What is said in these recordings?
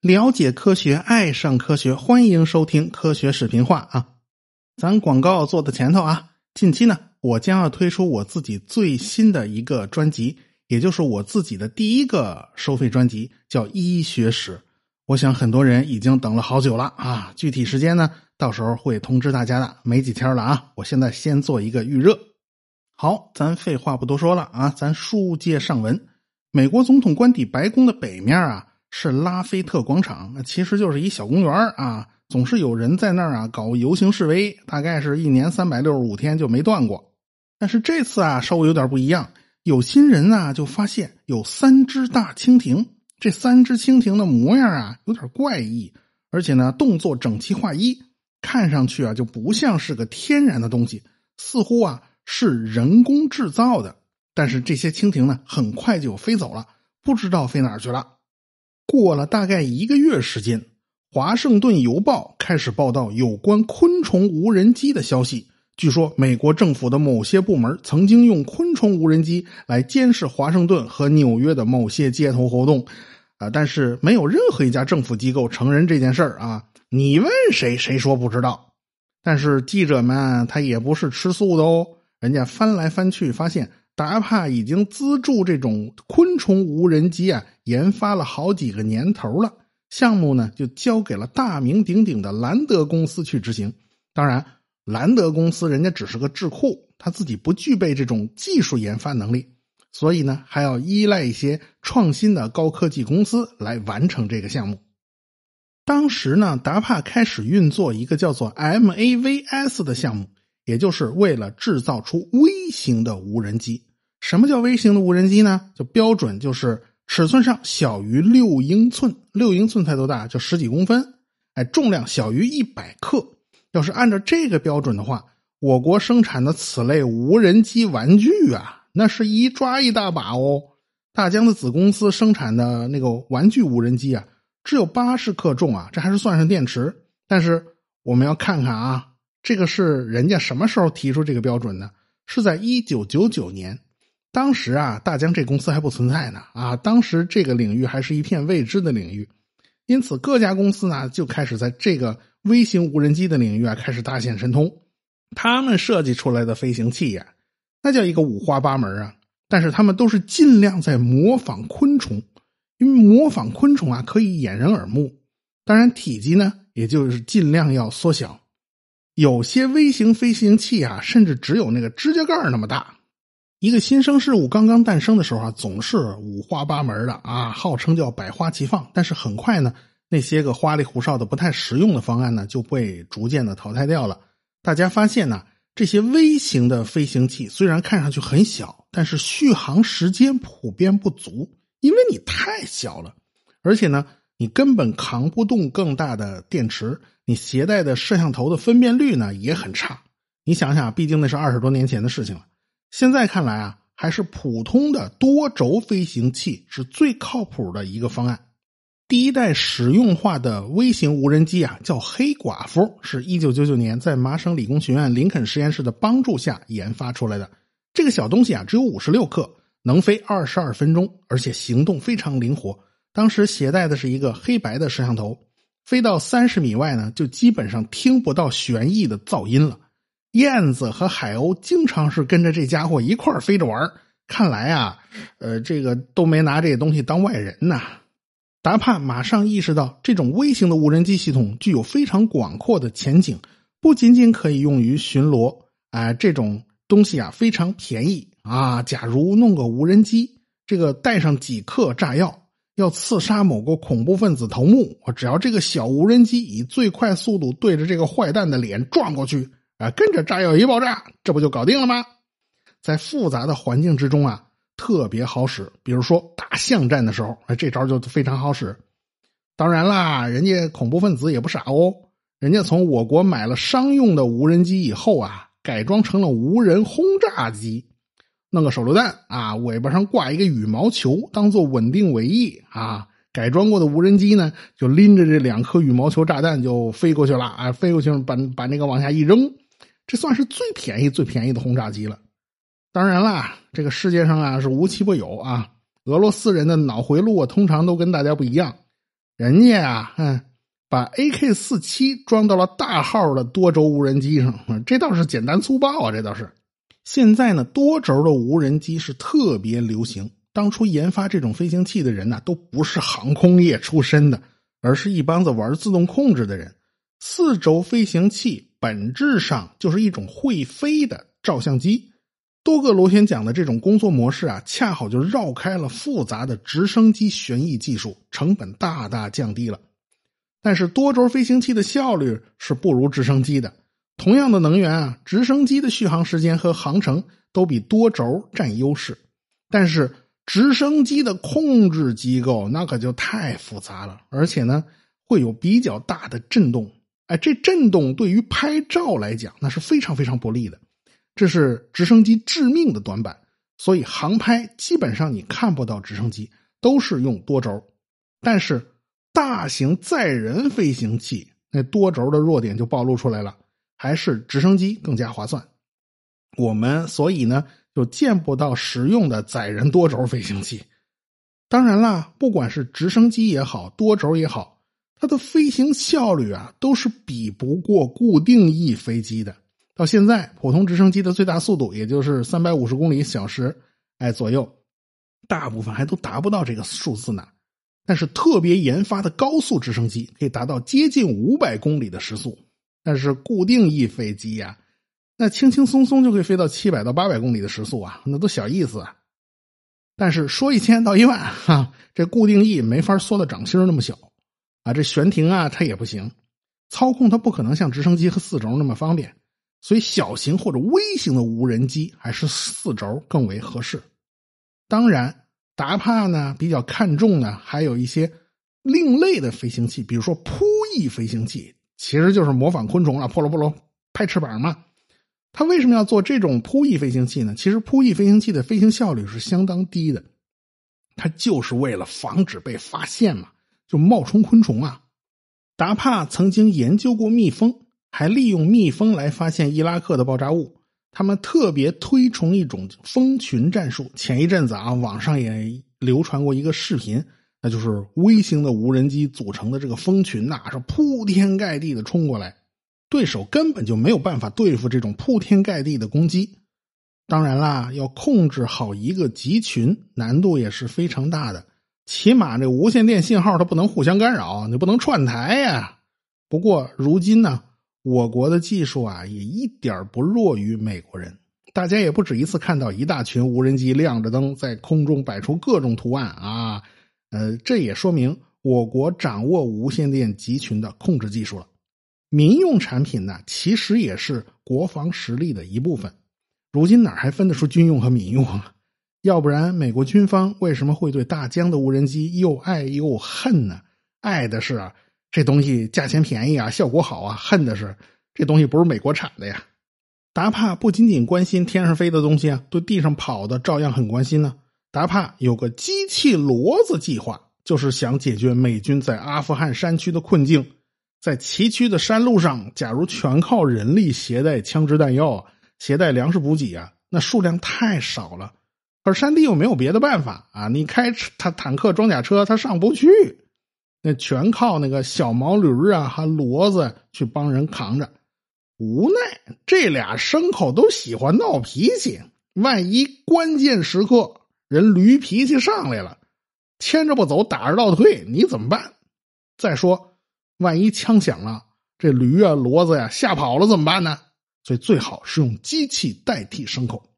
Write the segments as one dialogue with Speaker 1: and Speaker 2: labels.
Speaker 1: 了解科学，爱上科学，欢迎收听科学视频化啊！咱广告做的前头啊，近期呢，我将要推出我自己最新的一个专辑，也就是我自己的第一个收费专辑，叫《医学史》。我想很多人已经等了好久了啊！具体时间呢，到时候会通知大家的，没几天了啊！我现在先做一个预热。好，咱废话不多说了啊，咱书接上文。美国总统官邸白宫的北面啊。是拉菲特广场，那其实就是一小公园啊，总是有人在那儿啊搞游行示威，大概是一年三百六十五天就没断过。但是这次啊稍微有点不一样，有心人啊就发现有三只大蜻蜓，这三只蜻蜓的模样啊有点怪异，而且呢动作整齐划一，看上去啊就不像是个天然的东西，似乎啊是人工制造的。但是这些蜻蜓呢很快就飞走了，不知道飞哪儿去了。过了大概一个月时间，《华盛顿邮报》开始报道有关昆虫无人机的消息。据说，美国政府的某些部门曾经用昆虫无人机来监视华盛顿和纽约的某些街头活动，啊，但是没有任何一家政府机构承认这件事儿啊。你问谁，谁说不知道。但是记者们他也不是吃素的哦，人家翻来翻去发现。达帕已经资助这种昆虫无人机啊，研发了好几个年头了。项目呢，就交给了大名鼎鼎的兰德公司去执行。当然，兰德公司人家只是个智库，他自己不具备这种技术研发能力，所以呢，还要依赖一些创新的高科技公司来完成这个项目。当时呢，达帕开始运作一个叫做 MAVS 的项目。也就是为了制造出微型的无人机。什么叫微型的无人机呢？就标准就是尺寸上小于六英寸，六英寸才多大？就十几公分。哎，重量小于一百克。要是按照这个标准的话，我国生产的此类无人机玩具啊，那是一抓一大把哦。大疆的子公司生产的那个玩具无人机啊，只有八十克重啊，这还是算上电池。但是我们要看看啊。这个是人家什么时候提出这个标准呢？是在一九九九年，当时啊，大疆这公司还不存在呢啊，当时这个领域还是一片未知的领域，因此各家公司呢就开始在这个微型无人机的领域啊开始大显神通。他们设计出来的飞行器呀，那叫一个五花八门啊，但是他们都是尽量在模仿昆虫，因为模仿昆虫啊可以掩人耳目，当然体积呢也就是尽量要缩小。有些微型飞行器啊，甚至只有那个指甲盖那么大。一个新生事物刚刚诞生的时候啊，总是五花八门的啊，号称叫百花齐放。但是很快呢，那些个花里胡哨的、不太实用的方案呢，就被逐渐的淘汰掉了。大家发现呢，这些微型的飞行器虽然看上去很小，但是续航时间普遍不足，因为你太小了，而且呢。你根本扛不动更大的电池，你携带的摄像头的分辨率呢也很差。你想想，毕竟那是二十多年前的事情了。现在看来啊，还是普通的多轴飞行器是最靠谱的一个方案。第一代实用化的微型无人机啊，叫黑寡妇，是一九九九年在麻省理工学院林肯实验室的帮助下研发出来的。这个小东西啊，只有五十六克，能飞二十二分钟，而且行动非常灵活。当时携带的是一个黑白的摄像头，飞到三十米外呢，就基本上听不到旋翼的噪音了。燕子和海鸥经常是跟着这家伙一块飞着玩看来啊，呃，这个都没拿这个东西当外人呐。达帕马上意识到，这种微型的无人机系统具有非常广阔的前景，不仅仅可以用于巡逻，啊，这种东西啊非常便宜啊。假如弄个无人机，这个带上几克炸药。要刺杀某个恐怖分子头目，我只要这个小无人机以最快速度对着这个坏蛋的脸撞过去，啊，跟着炸药一爆炸，这不就搞定了吗？在复杂的环境之中啊，特别好使。比如说打巷战的时候，这招就非常好使。当然啦，人家恐怖分子也不傻哦，人家从我国买了商用的无人机以后啊，改装成了无人轰炸机。弄个手榴弹啊，尾巴上挂一个羽毛球，当做稳定尾翼啊。改装过的无人机呢，就拎着这两颗羽毛球炸弹就飞过去了啊，飞过去把把那个往下一扔，这算是最便宜最便宜的轰炸机了。当然啦，这个世界上啊是无奇不有啊。俄罗斯人的脑回路啊，通常都跟大家不一样。人家啊，嗯，把 AK 四七装到了大号的多轴无人机上，这倒是简单粗暴啊，这倒是。现在呢，多轴的无人机是特别流行。当初研发这种飞行器的人呢，都不是航空业出身的，而是一帮子玩自动控制的人。四轴飞行器本质上就是一种会飞的照相机。多个螺旋桨的这种工作模式啊，恰好就绕开了复杂的直升机旋翼技术，成本大大降低了。但是多轴飞行器的效率是不如直升机的。同样的能源啊，直升机的续航时间和航程都比多轴占优势，但是。直升机的控制机构那可就太复杂了，而且呢会有比较大的震动。哎，这震动对于拍照来讲那是非常非常不利的，这是直升机致命的短板。所以航拍基本上你看不到直升机，都是用多轴。但是大型载人飞行器那多轴的弱点就暴露出来了，还是直升机更加划算。我们所以呢。就见不到实用的载人多轴飞行器。当然啦，不管是直升机也好，多轴也好，它的飞行效率啊，都是比不过固定翼飞机的。到现在，普通直升机的最大速度也就是三百五十公里小时，哎左右，大部分还都达不到这个数字呢。但是特别研发的高速直升机可以达到接近五百公里的时速，但是固定翼飞机呀。那轻轻松松就可以飞到七百到八百公里的时速啊，那都小意思啊。但是说一千到一万 哈，这固定翼没法缩到掌心那么小啊，这悬停啊它也不行，操控它不可能像直升机和四轴那么方便，所以小型或者微型的无人机还是四轴更为合适。当然，达帕呢比较看重的还有一些另类的飞行器，比如说扑翼飞行器，其实就是模仿昆虫了，扑噜扑噜拍翅膀嘛。他为什么要做这种扑翼飞行器呢？其实扑翼飞行器的飞行效率是相当低的，它就是为了防止被发现嘛，就冒充昆虫啊。达帕曾经研究过蜜蜂，还利用蜜蜂来发现伊拉克的爆炸物。他们特别推崇一种蜂群战术。前一阵子啊，网上也流传过一个视频，那就是微型的无人机组成的这个蜂群呐，是铺天盖地的冲过来。对手根本就没有办法对付这种铺天盖地的攻击。当然啦，要控制好一个集群，难度也是非常大的。起码这无线电信号它不能互相干扰，你不能串台呀。不过如今呢，我国的技术啊也一点不弱于美国人。大家也不止一次看到一大群无人机亮着灯在空中摆出各种图案啊。呃，这也说明我国掌握无线电集群的控制技术了。民用产品呢，其实也是国防实力的一部分。如今哪还分得出军用和民用啊？要不然美国军方为什么会对大疆的无人机又爱又恨呢？爱的是啊，这东西价钱便宜啊，效果好啊；恨的是这东西不是美国产的呀。达帕不仅仅关心天上飞的东西啊，对地上跑的照样很关心呢。达帕有个机器骡子计划，就是想解决美军在阿富汗山区的困境。在崎岖的山路上，假如全靠人力携带枪支弹药、携带粮食补给啊，那数量太少了。而山地又没有别的办法啊，你开他坦克、装甲车，他上不去，那全靠那个小毛驴啊和骡子去帮人扛着。无奈这俩牲口都喜欢闹脾气，万一关键时刻人驴脾气上来了，牵着不走，打着倒退，你怎么办？再说。万一枪响了，这驴啊、骡子呀吓跑了怎么办呢？所以最好是用机器代替牲口。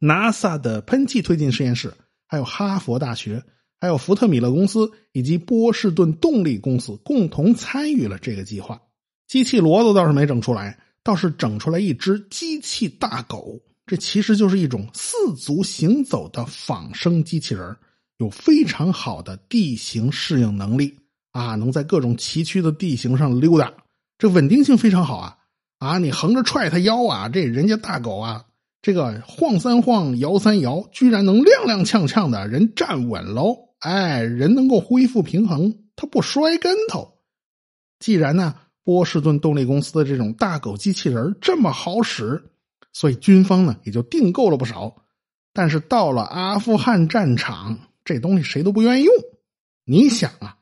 Speaker 1: NASA 的喷气推进实验室，还有哈佛大学，还有福特米勒公司以及波士顿动力公司共同参与了这个计划。机器骡子倒是没整出来，倒是整出来一只机器大狗。这其实就是一种四足行走的仿生机器人，有非常好的地形适应能力。啊，能在各种崎岖的地形上溜达，这稳定性非常好啊！啊，你横着踹它腰啊，这人家大狗啊，这个晃三晃，摇三摇，居然能踉踉跄跄的，人站稳喽！哎，人能够恢复平衡，它不摔跟头。既然呢，波士顿动力公司的这种大狗机器人这么好使，所以军方呢也就订购了不少。但是到了阿富汗战场，这东西谁都不愿意用。你想啊，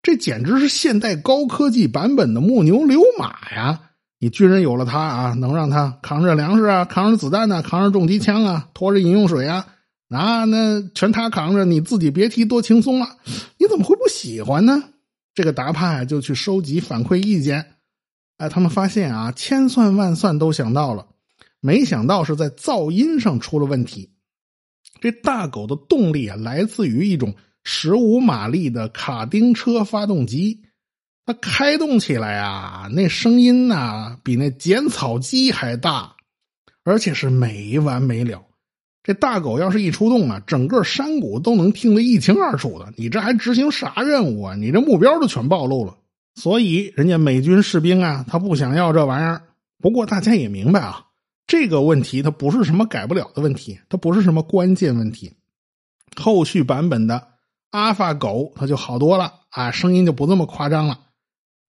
Speaker 1: 这简直是现代高科技版本的木牛流马呀！你军人有了它啊，能让他扛着粮食啊，扛着子弹呢，扛着重机枪啊，拖着饮用水啊，那那全他扛着，你自己别提多轻松了。你怎么会不喜欢呢？这个达帕，就去收集反馈意见。哎，他们发现啊，千算万算都想到了，没想到是在噪音上出了问题。这大狗的动力啊，来自于一种十五马力的卡丁车发动机。它开动起来啊，那声音呐，比那剪草机还大，而且是没完没了。这大狗要是一出动啊，整个山谷都能听得一清二楚的。你这还执行啥任务啊？你这目标都全暴露了。所以人家美军士兵啊，他不想要这玩意儿。不过大家也明白啊，这个问题它不是什么改不了的问题，它不是什么关键问题。后续版本的阿法狗它就好多了啊，声音就不这么夸张了。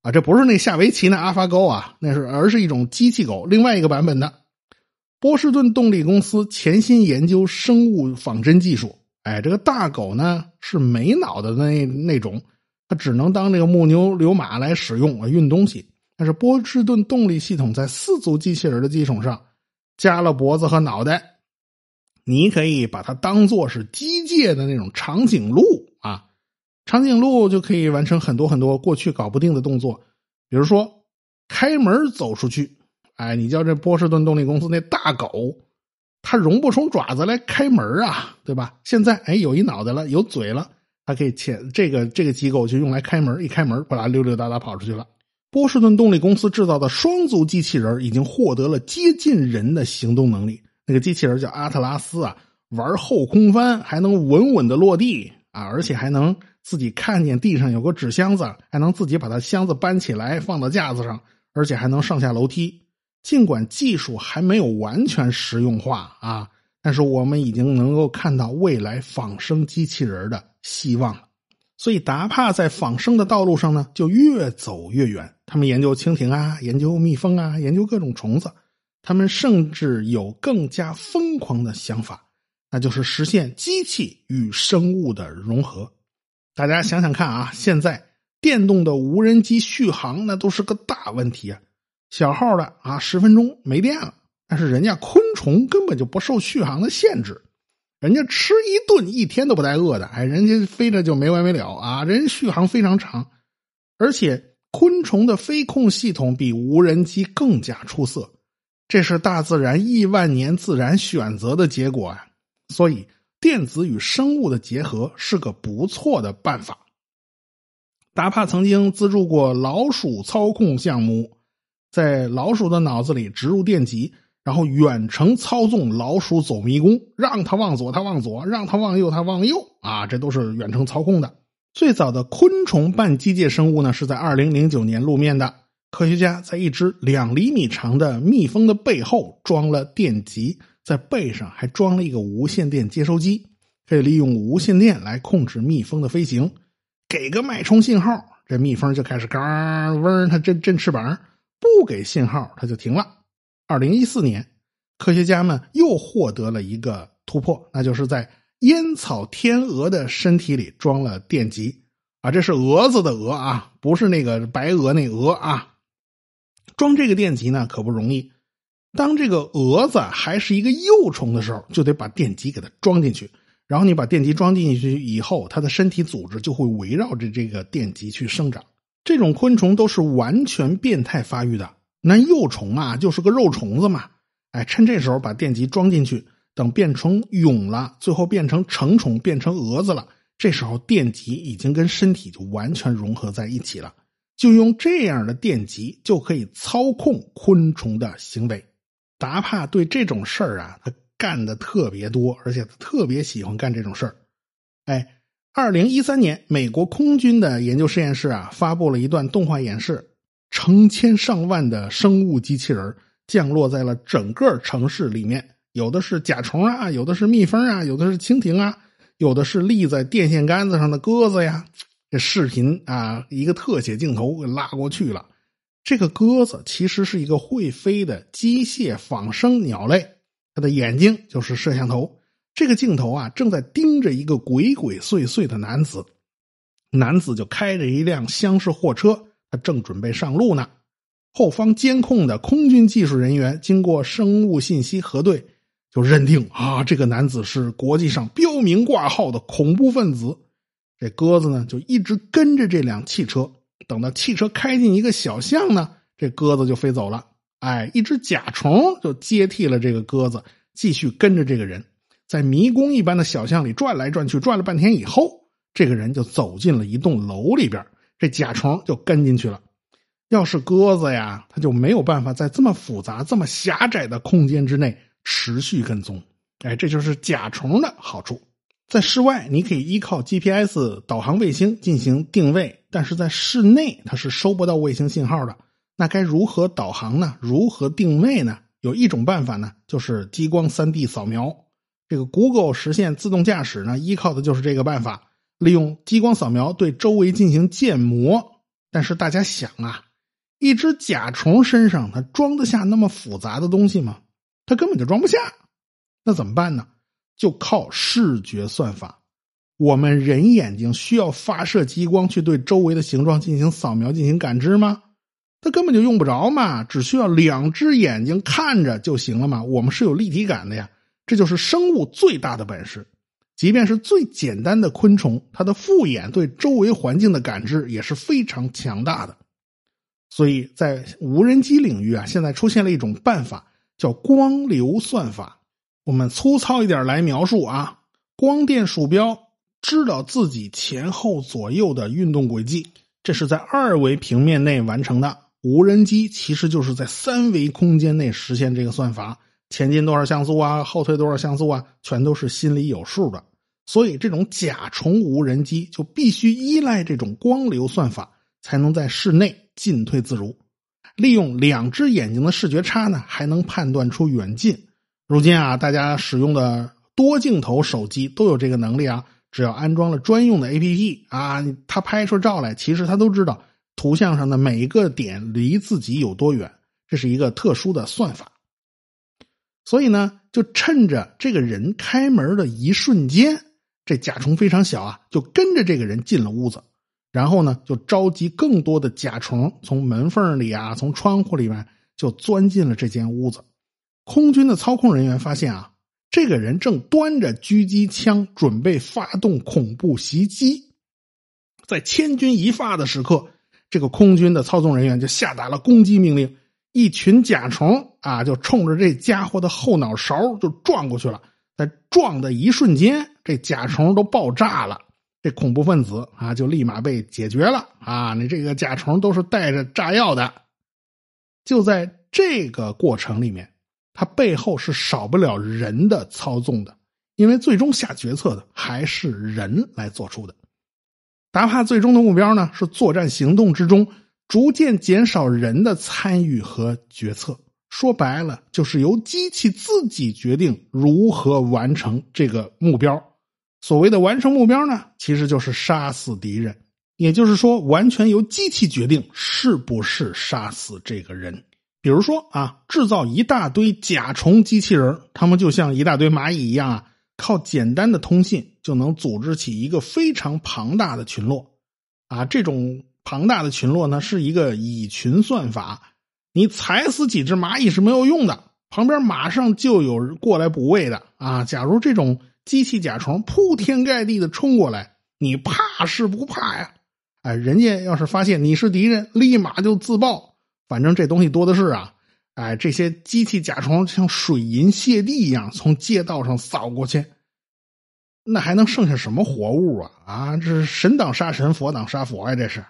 Speaker 1: 啊，这不是那下围棋那阿法狗啊，那是而是一种机器狗，另外一个版本的。波士顿动力公司潜心研究生物仿真技术。哎，这个大狗呢是没脑的那那种，它只能当这个木牛流马来使用啊，运东西。但是波士顿动力系统在四足机器人的基础上加了脖子和脑袋，你可以把它当做是机械的那种长颈鹿啊。长颈鹿就可以完成很多很多过去搞不定的动作，比如说开门走出去。哎，你叫这波士顿动力公司那大狗，它容不出爪子来开门啊，对吧？现在哎，有一脑袋了，有嘴了，它可以牵这个这个机构就用来开门，一开门，哗啦溜溜达达跑出去了。波士顿动力公司制造的双足机器人已经获得了接近人的行动能力。那个机器人叫阿特拉斯啊，玩后空翻还能稳稳的落地啊，而且还能。自己看见地上有个纸箱子，还能自己把它箱子搬起来放到架子上，而且还能上下楼梯。尽管技术还没有完全实用化啊，但是我们已经能够看到未来仿生机器人的希望了。所以达帕在仿生的道路上呢，就越走越远。他们研究蜻蜓啊，研究蜜蜂啊，研究各种虫子。他们甚至有更加疯狂的想法，那就是实现机器与生物的融合。大家想想看啊，现在电动的无人机续航那都是个大问题啊，小号的啊十分钟没电了。但是人家昆虫根本就不受续航的限制，人家吃一顿一天都不带饿的，哎，人家飞着就没完没了啊，人续航非常长，而且昆虫的飞控系统比无人机更加出色，这是大自然亿万年自然选择的结果啊，所以。电子与生物的结合是个不错的办法。达帕曾经资助过老鼠操控项目，在老鼠的脑子里植入电极，然后远程操纵老鼠走迷宫，让它往左它往左，让它往右它往右啊，这都是远程操控的。最早的昆虫半机械生物呢，是在二零零九年露面的。科学家在一只两厘米长的蜜蜂的背后装了电极。在背上还装了一个无线电接收机，可以利用无线电来控制蜜蜂的飞行。给个脉冲信号，这蜜蜂就开始嘎嗡，它震震翅膀；不给信号，它就停了。二零一四年，科学家们又获得了一个突破，那就是在烟草天鹅的身体里装了电极啊，这是蛾子的蛾啊，不是那个白鹅那鹅啊。装这个电极呢，可不容易。当这个蛾子还是一个幼虫的时候，就得把电极给它装进去。然后你把电极装进去以后，它的身体组织就会围绕着这个电极去生长。这种昆虫都是完全变态发育的。那幼虫啊，就是个肉虫子嘛。哎，趁这时候把电极装进去，等变成蛹了，最后变成成虫，变成蛾子了。这时候电极已经跟身体就完全融合在一起了。就用这样的电极就可以操控昆虫的行为。达帕对这种事儿啊，他干的特别多，而且他特别喜欢干这种事儿。哎，二零一三年，美国空军的研究实验室啊，发布了一段动画演示，成千上万的生物机器人降落在了整个城市里面，有的是甲虫啊，有的是蜜蜂啊，有的是蜻蜓啊，有的是立在电线杆子上的鸽子呀。这视频啊，一个特写镜头给拉过去了。这个鸽子其实是一个会飞的机械仿生鸟类，它的眼睛就是摄像头。这个镜头啊，正在盯着一个鬼鬼祟祟的男子。男子就开着一辆厢式货车，他正准备上路呢。后方监控的空军技术人员经过生物信息核对，就认定啊，这个男子是国际上标明挂号的恐怖分子。这鸽子呢，就一直跟着这辆汽车。等到汽车开进一个小巷呢，这鸽子就飞走了。哎，一只甲虫就接替了这个鸽子，继续跟着这个人，在迷宫一般的小巷里转来转去，转了半天以后，这个人就走进了一栋楼里边，这甲虫就跟进去了。要是鸽子呀，它就没有办法在这么复杂、这么狭窄的空间之内持续跟踪。哎，这就是甲虫的好处。在室外，你可以依靠 GPS 导航卫星进行定位。但是在室内，它是收不到卫星信号的。那该如何导航呢？如何定位呢？有一种办法呢，就是激光 3D 扫描。这个 Google 实现自动驾驶呢，依靠的就是这个办法，利用激光扫描对周围进行建模。但是大家想啊，一只甲虫身上它装得下那么复杂的东西吗？它根本就装不下。那怎么办呢？就靠视觉算法。我们人眼睛需要发射激光去对周围的形状进行扫描、进行感知吗？它根本就用不着嘛，只需要两只眼睛看着就行了嘛。我们是有立体感的呀，这就是生物最大的本事。即便是最简单的昆虫，它的复眼对周围环境的感知也是非常强大的。所以在无人机领域啊，现在出现了一种办法，叫光流算法。我们粗糙一点来描述啊，光电鼠标。知道自己前后左右的运动轨迹，这是在二维平面内完成的。无人机其实就是在三维空间内实现这个算法，前进多少像素啊，后退多少像素啊，全都是心里有数的。所以，这种甲虫无人机就必须依赖这种光流算法，才能在室内进退自如。利用两只眼睛的视觉差呢，还能判断出远近。如今啊，大家使用的多镜头手机都有这个能力啊。只要安装了专用的 APP 啊，他拍出照来，其实他都知道图像上的每一个点离自己有多远，这是一个特殊的算法。所以呢，就趁着这个人开门的一瞬间，这甲虫非常小啊，就跟着这个人进了屋子，然后呢，就召集更多的甲虫从门缝里啊，从窗户里面就钻进了这间屋子。空军的操控人员发现啊。这个人正端着狙击枪，准备发动恐怖袭击。在千钧一发的时刻，这个空军的操纵人员就下达了攻击命令。一群甲虫啊，就冲着这家伙的后脑勺就撞过去了。在撞的一瞬间，这甲虫都爆炸了。这恐怖分子啊，就立马被解决了。啊，你这个甲虫都是带着炸药的。就在这个过程里面。它背后是少不了人的操纵的，因为最终下决策的还是人来做出的。达帕最终的目标呢，是作战行动之中逐渐减少人的参与和决策。说白了，就是由机器自己决定如何完成这个目标。所谓的完成目标呢，其实就是杀死敌人，也就是说，完全由机器决定是不是杀死这个人。比如说啊，制造一大堆甲虫机器人，他们就像一大堆蚂蚁一样啊，靠简单的通信就能组织起一个非常庞大的群落，啊，这种庞大的群落呢是一个蚁群算法，你踩死几只蚂蚁是没有用的，旁边马上就有过来补位的啊。假如这种机器甲虫铺天盖地的冲过来，你怕是不怕呀？哎，人家要是发现你是敌人，立马就自爆。反正这东西多的是啊，哎，这些机器甲虫像水银泻地一样从街道上扫过去，那还能剩下什么活物啊？啊，这是神挡杀神，佛挡杀佛呀！这是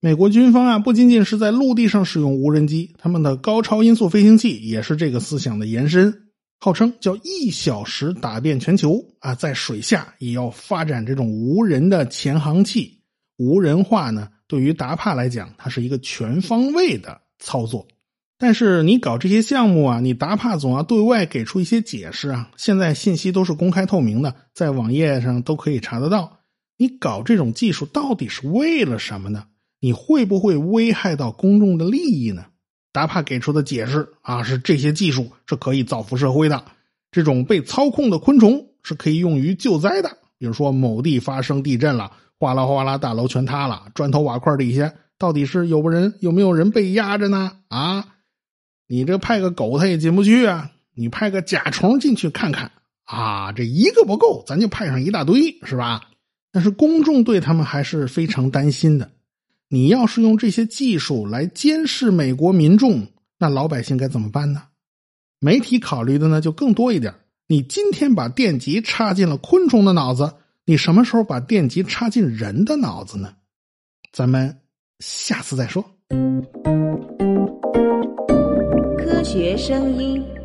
Speaker 1: 美国军方啊，不仅仅是在陆地上使用无人机，他们的高超音速飞行器也是这个思想的延伸，号称叫一小时打遍全球啊，在水下也要发展这种无人的潜航器。无人化呢，对于达帕来讲，它是一个全方位的。操作，但是你搞这些项目啊，你达帕总要对外给出一些解释啊。现在信息都是公开透明的，在网页上都可以查得到。你搞这种技术到底是为了什么呢？你会不会危害到公众的利益呢？达帕给出的解释啊，是这些技术是可以造福社会的。这种被操控的昆虫是可以用于救灾的，比如说某地发生地震了，哗啦哗啦，大楼全塌了，砖头瓦块底下到底是有人有没有人被压着呢？啊，你这派个狗它也进不去啊，你派个甲虫进去看看啊，这一个不够，咱就派上一大堆，是吧？但是公众对他们还是非常担心的。你要是用这些技术来监视美国民众，那老百姓该怎么办呢？媒体考虑的呢就更多一点。你今天把电极插进了昆虫的脑子，你什么时候把电极插进人的脑子呢？咱们下次再说。
Speaker 2: 科学声音。